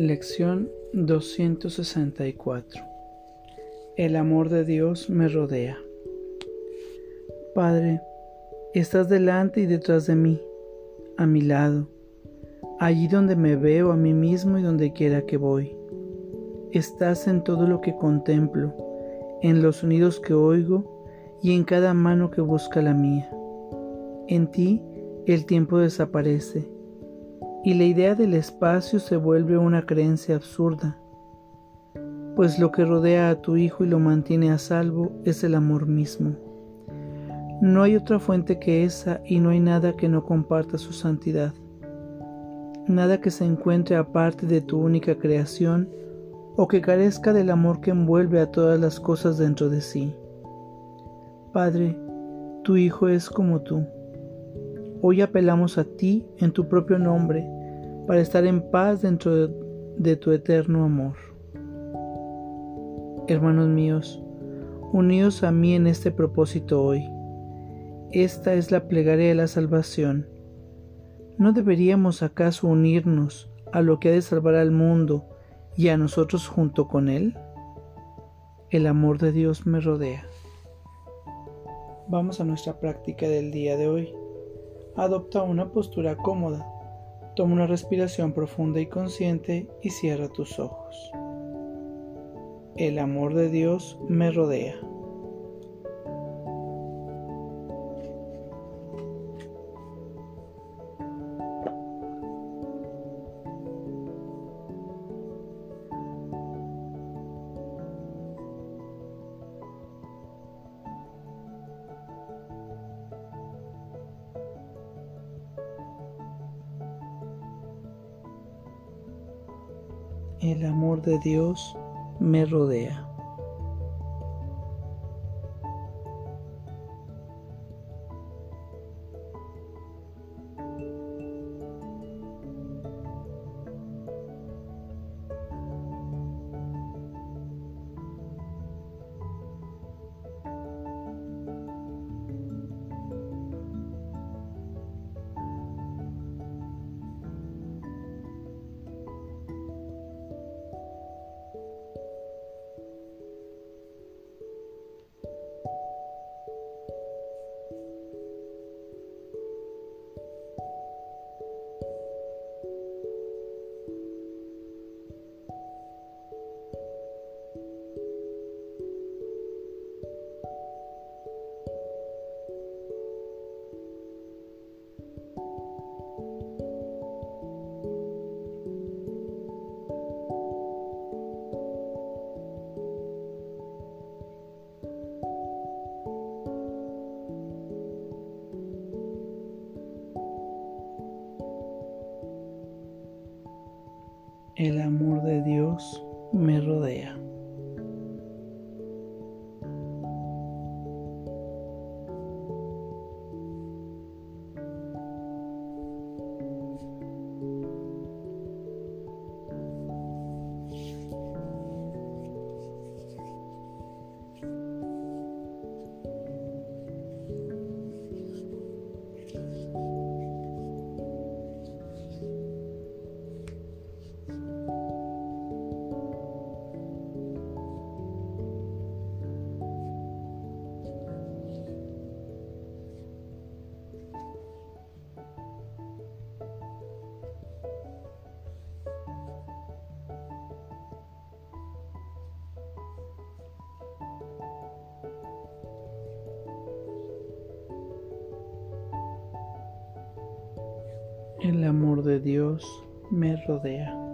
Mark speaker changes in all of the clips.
Speaker 1: Lección 264 El amor de Dios me rodea. Padre, estás delante y detrás de mí, a mi lado, allí donde me veo a mí mismo y donde quiera que voy. Estás en todo lo que contemplo, en los sonidos que oigo y en cada mano que busca la mía. En ti el tiempo desaparece y la idea del espacio se vuelve una creencia absurda, pues lo que rodea a tu hijo y lo mantiene a salvo es el amor mismo. No hay otra fuente que esa y no hay nada que no comparta su santidad, nada que se encuentre aparte de tu única creación o que carezca del amor que envuelve a todas las cosas dentro de sí. Padre, tu Hijo es como tú Hoy apelamos a ti en tu propio nombre para estar en paz dentro de, tu eterno amor. Hermanos míos, unidos a mí en este propósito hoy. Esta es la plegaria de la salvación. ¿No deberíamos acaso unirnos a lo que ha de salvar al mundo y a nosotros junto con él? El amor de Dios me rodea. Vamos a nuestra práctica del día de hoy. Adopta una postura cómoda. Toma una respiración profunda y consciente y cierra tus ojos. El amor de Dios me rodea. El amor de Dios me rodea. El amor de Dios me rodea. El amor de Dios me rodea.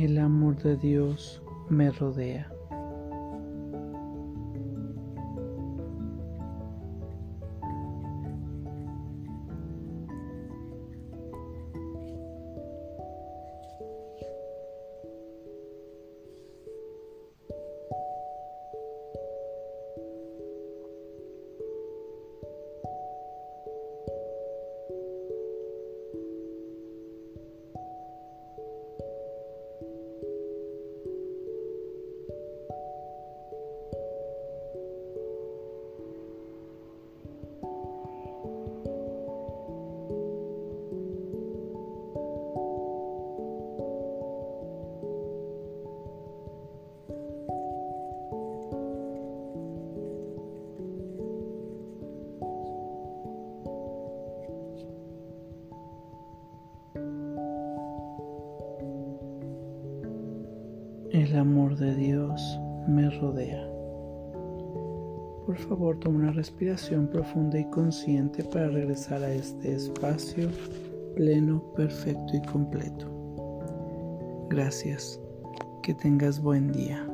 Speaker 1: El amor de Dios me rodea. El amor de Dios me rodea. Por favor, toma una respiración profunda y consciente para regresar a este espacio pleno, perfecto y completo. Gracias. Que tengas buen día.